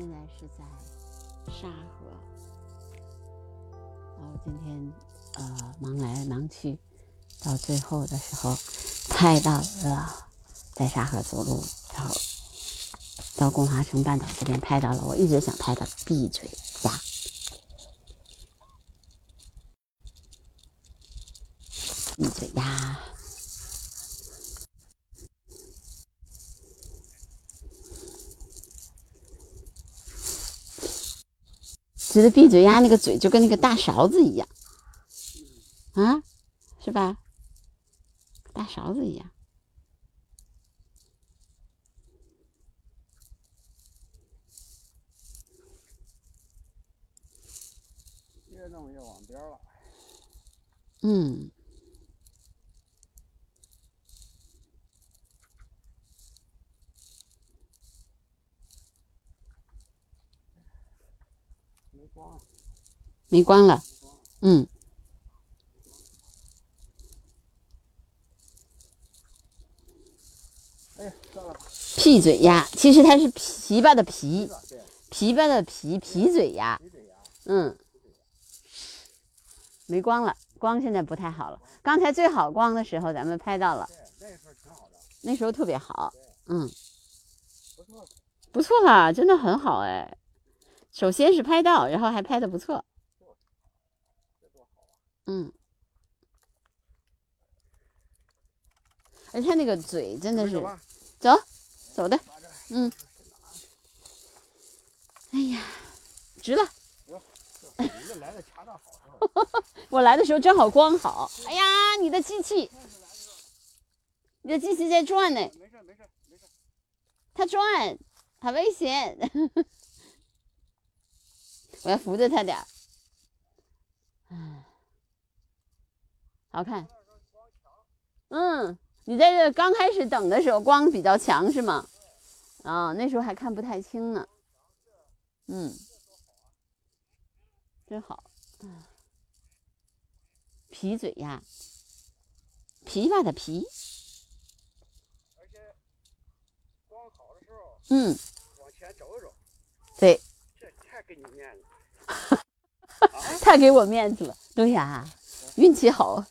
现在是在沙河，然后今天呃忙来忙去，到最后的时候拍到了在沙河走路，然后到贡华城半岛这边拍到了我一直想拍的闭嘴鸭，闭嘴鸭。觉得闭嘴鸭那个嘴就跟那个大勺子一样，啊，是吧？大勺子一样。越弄越往边了。嗯，没光，了。嗯，屁嘴鸭，其实它是琵琶的琵，琵琶的琵，皮嘴鸭。嗯，没光了，光现在不太好了。刚才最好光的时候，咱们拍到了，那时候挺好的，那时候特别好。嗯，不错，不错啦，真的很好哎。首先是拍到，然后还拍的不错。嗯，而且它那个嘴真的是走，走走的，嗯。哎呀，值了！来的恰到好时候，我来的时候正好光好。哎呀，你的机器，你的机器在转呢，没事没事没事，它转，很危险。我要扶着他点儿。唉，好看。嗯，你在这刚开始等的时候光比较强是吗？啊、那时候还看不太清呢。嗯，真好。嗯皮嘴呀，琵琶的琵，而且光好的时候嗯，往前走一走，对，给你面子。太给我面子了。对呀，运气好，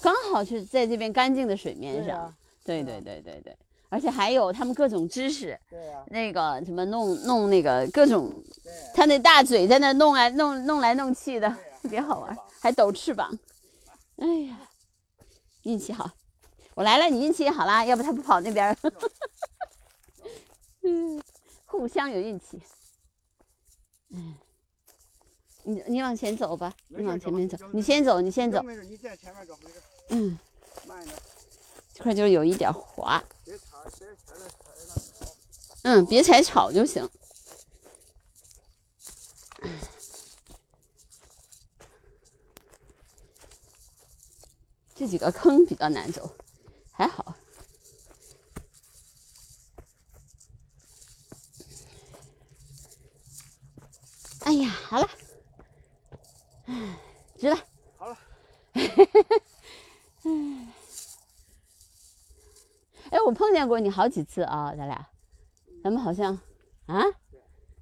刚好是在这边干净的水面上。对呀，对对啊对对对对，而且还有他们各种知识，对呀，那个什么弄弄那个各种，对，他那大嘴在那弄来弄弄来弄去的，特别好玩，还抖翅膀。哎呀，运气好，我来了，你运气也好啦，要不他不跑那边儿。嗯，互相有运气。嗯，你你往前走吧，你往前面走走，你先走，你先走。没事，你在前面走，没事，嗯，慢一点，这块就有一点滑，别踩，别踩那踩那草。嗯，别踩草就行。这几个坑比较难走，还好。哎呀，好了，唉，值了。好了，哎，我碰见过你好几次啊，咱俩，咱们好像啊，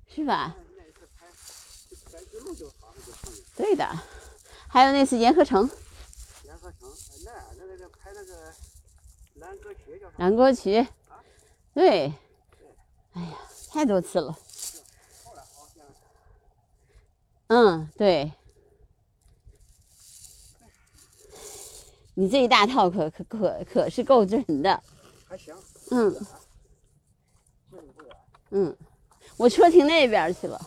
是吧？对的，还有那次沿河城联合城，那那个拍那个蓝歌曲叫啥？蓝歌曲，对，哎呀，太多次了。后来好像嗯，对，你这一大套可可可可是够准的。还行，嗯。嗯，我车停那边去了。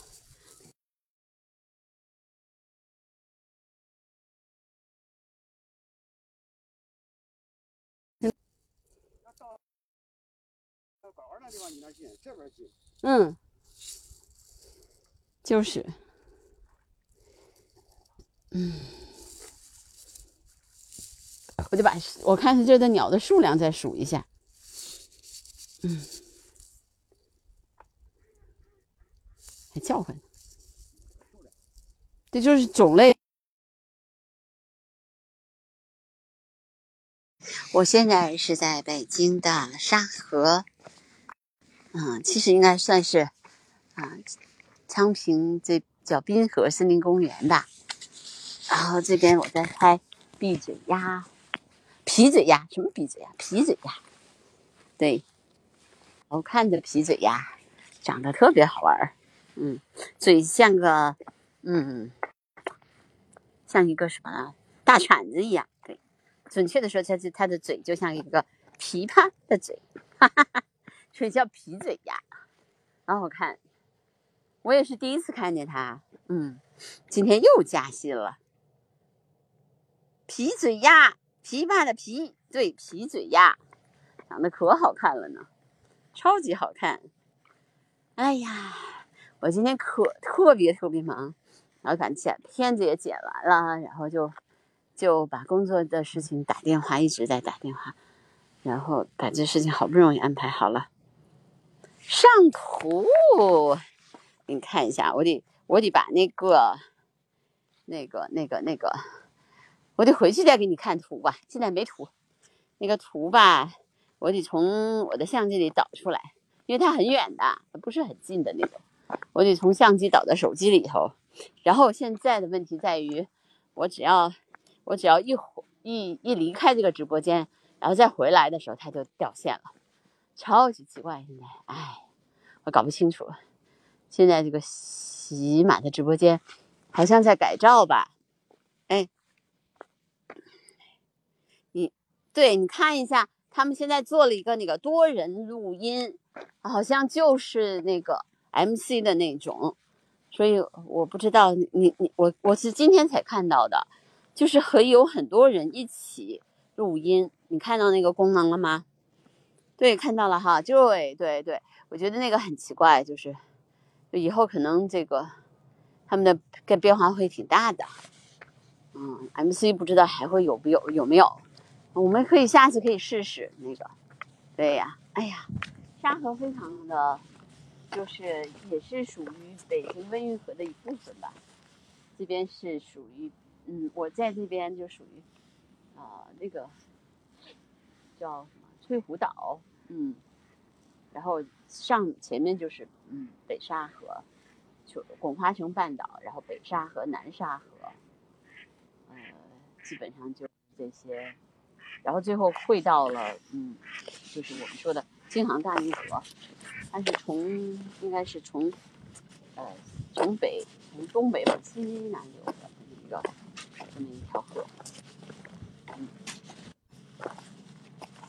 地方你那近，这边近。嗯，就是，嗯，我就把我看看这的鸟的数量再数一下，嗯，还叫唤，这就是种类。我现在是在北京的沙河，嗯，其实应该算是啊，昌平这叫滨河森林公园吧。然后这边我在拍闭嘴鸭、皮嘴鸭，什么闭嘴鸭？皮嘴鸭，对，我看着皮嘴鸭，长得特别好玩儿。嗯，嘴像个，嗯，像一个什么？大铲子一样。对，准确的说，它是它的嘴就像一个琵琶的嘴，哈哈哈，所以叫皮嘴鸭。好好看，我也是第一次看见它。嗯，今天又加戏了。皮嘴鸭，琵琶的皮，对，皮嘴鸭，长得可好看了呢，超级好看。哎呀，我今天可特别特别忙，然后赶剪片子也剪完了，然后就就把工作的事情打电话一直在打电话，然后把这事情好不容易安排好了。上图，给你看一下，我得我得把那个那个那个那个。我得回去再给你看图吧，现在没图。那个图吧，我得从我的相机里导出来，因为它很远的，不是很近的那种。我得从相机导到手机里头。然后现在的问题在于，我只要我只要一一一离开这个直播间，然后再回来的时候，它就掉线了，超级奇怪。现在，哎，我搞不清楚。现在这个喜马的直播间好像在改造吧？哎。对，你看一下，他们现在做了一个那个多人录音，好像就是那个 MC 的那种，所以我不知道你你我我是今天才看到的，就是可以有很多人一起录音，你看到那个功能了吗？对，看到了哈，就对对对，我觉得那个很奇怪，就是以后可能这个他们的变变化会挺大的，嗯，MC 不知道还会有不有有没有。我们可以下次可以试试那个，对呀，哎呀，沙河非常的，就是也是属于北京温榆河的一部分吧。这边是属于，嗯，我在这边就属于，啊，那个叫什么翠湖岛，嗯，然后上前面就是，嗯，北沙河，就拱花城半岛，然后北沙河、南沙河，呃，基本上就这些。然后最后汇到了，嗯，就是我们说的京杭大运河，它是从应该是从，呃，从北从东北往西南流的一个这么一条河，嗯，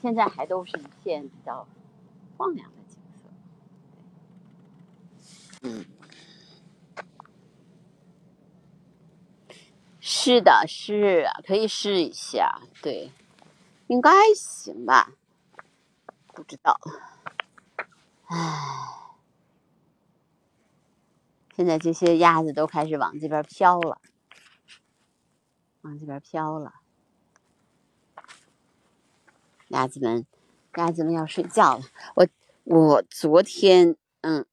现在还都是一片比较荒凉的景色，嗯，是的，是啊，可以试一下，对。应该行吧，不知道。唉，现在这些鸭子都开始往这边飘了，往这边飘了。鸭子们，鸭子们要睡觉了。我我昨天，嗯，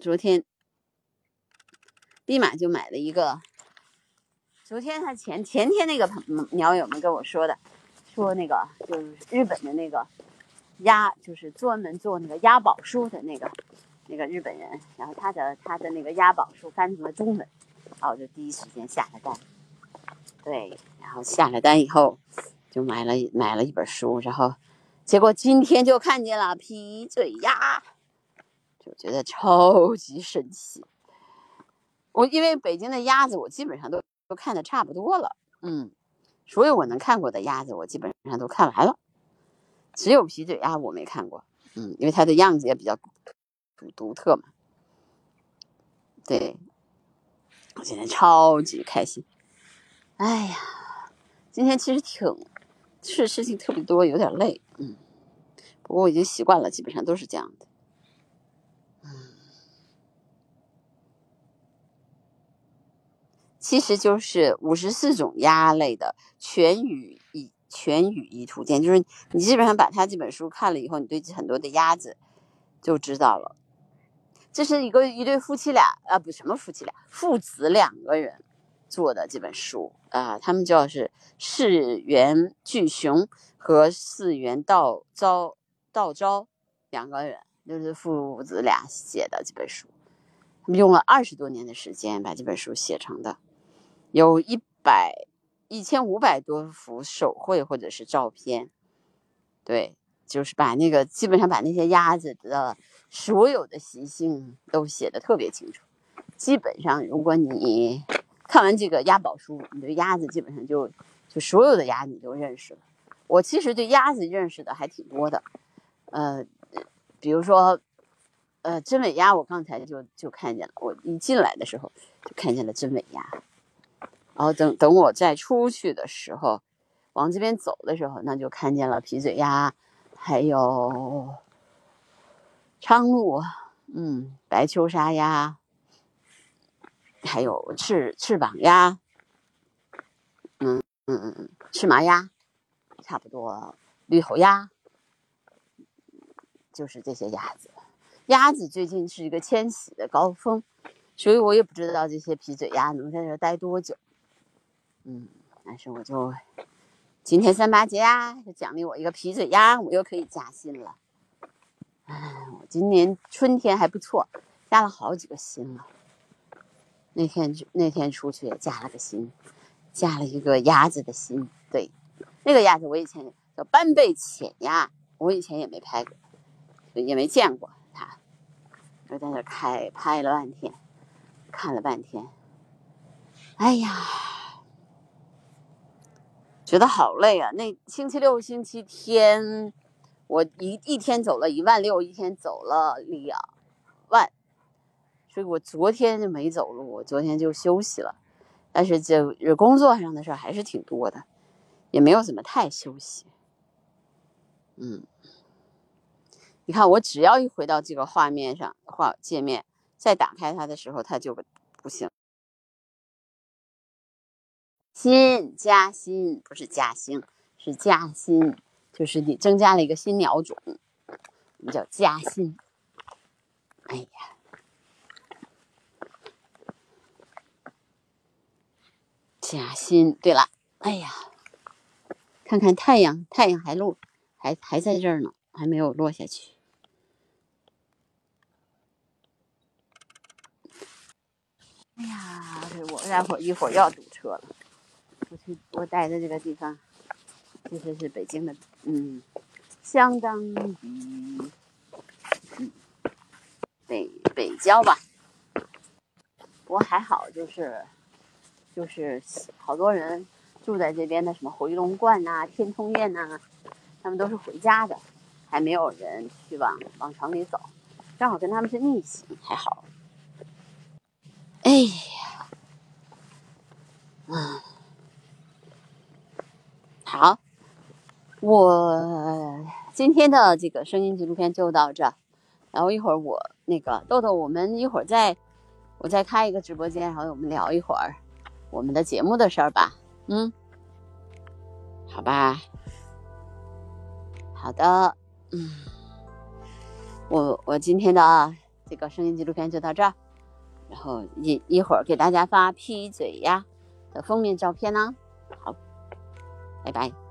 昨天立马就买了一个。昨天他前前天那个朋鸟友们跟我说的，说那个就是日本的那个鸭，就是专门做那个鸭宝书的那个那个日本人，然后他的他的那个鸭宝书翻成了中文，然后我就第一时间下了单。对，然后下了单以后就买了买了一本书，然后结果今天就看见了皮嘴鸭，就觉得超级神奇。我因为北京的鸭子，我基本上都。都看的差不多了，嗯，所有我能看过的鸭子，我基本上都看完了，只有皮嘴鸭我没看过，嗯，因为它的样子也比较独独特嘛。对，我今天超级开心。哎呀，今天其实挺是事情特别多，有点累，嗯，不过我已经习惯了，基本上都是这样的。其实就是五十四种鸭类的全语义全语义图鉴，就是你基本上把它这本书看了以后，你对很多的鸭子就知道了。这是一个一对夫妻俩啊，不什么夫妻俩，父子两个人做的这本书啊，他们叫是世元巨雄和四元道昭道昭两个人，就是父子俩写的这本书，他们用了二十多年的时间把这本书写成的，有一百一千五百多幅手绘或者是照片，对，就是把那个基本上把那些鸭子的所有的习性都写的特别清楚。基本上，如果你看完这个鸭宝书，你对鸭子基本上就就所有的鸭你都认识了。我其实对鸭子认识的还挺多的，呃，比如说，呃，真尾鸭，我刚才就就看见了。我一进来的时候就看见了真尾鸭，然后等等我再出去的时候，往这边走的时候，那就看见了皮嘴鸭，还有昌鹭，嗯，白秋沙鸭。还有翅翅膀鸭，嗯嗯嗯，赤麻鸭，差不多绿头鸭，就是这些鸭子。鸭子最近是一个迁徙的高峰，所以我也不知道这些皮嘴鸭能在这待多久。嗯，但是我就今天三八节啊，就奖励我一个皮嘴鸭，我又可以加薪了。哎，我今年春天还不错，加了好几个薪了。那天那天出去也加了个薪，加了一个鸭子的薪。对，那个鸭子我以前叫斑背浅鸭，我以前也没拍过，也没见过它。我在那开拍了半天，看了半天，哎呀，觉得好累啊！那星期六、星期天，我一一天走了一万六，一天走了两万。所以我昨天就没走路，我昨天就休息了。但是就工作上的事还是挺多的，也没有怎么太休息。嗯，你看我只要一回到这个画面上，画界面再打开它的时候，它就不行。新加薪不是加薪，是加薪，就是你增加了一个新鸟种，我们叫加薪。哎呀。加薪。对了，哎呀，看看太阳，太阳还落，还还在这儿呢，还没有落下去。哎呀，我待会儿一会儿要堵车了。我去，我待的这个地方，其实是北京的，嗯，相当于北北郊吧。不过还好，就是。就是好多人住在这边的，什么回龙观呐、天通苑呐，他们都是回家的，还没有人去往往城里走，正好跟他们是逆行，还好。哎呀，嗯，好，我今天的这个声音纪录片就到这，然后一会儿我那个豆豆，我们一会儿再我再开一个直播间，然后我们聊一会儿。我们的节目的事儿吧，嗯，好吧，好的，嗯，我我今天的这个声音纪录片就到这，然后一一会儿给大家发 P 嘴呀的封面照片呢，好，拜拜。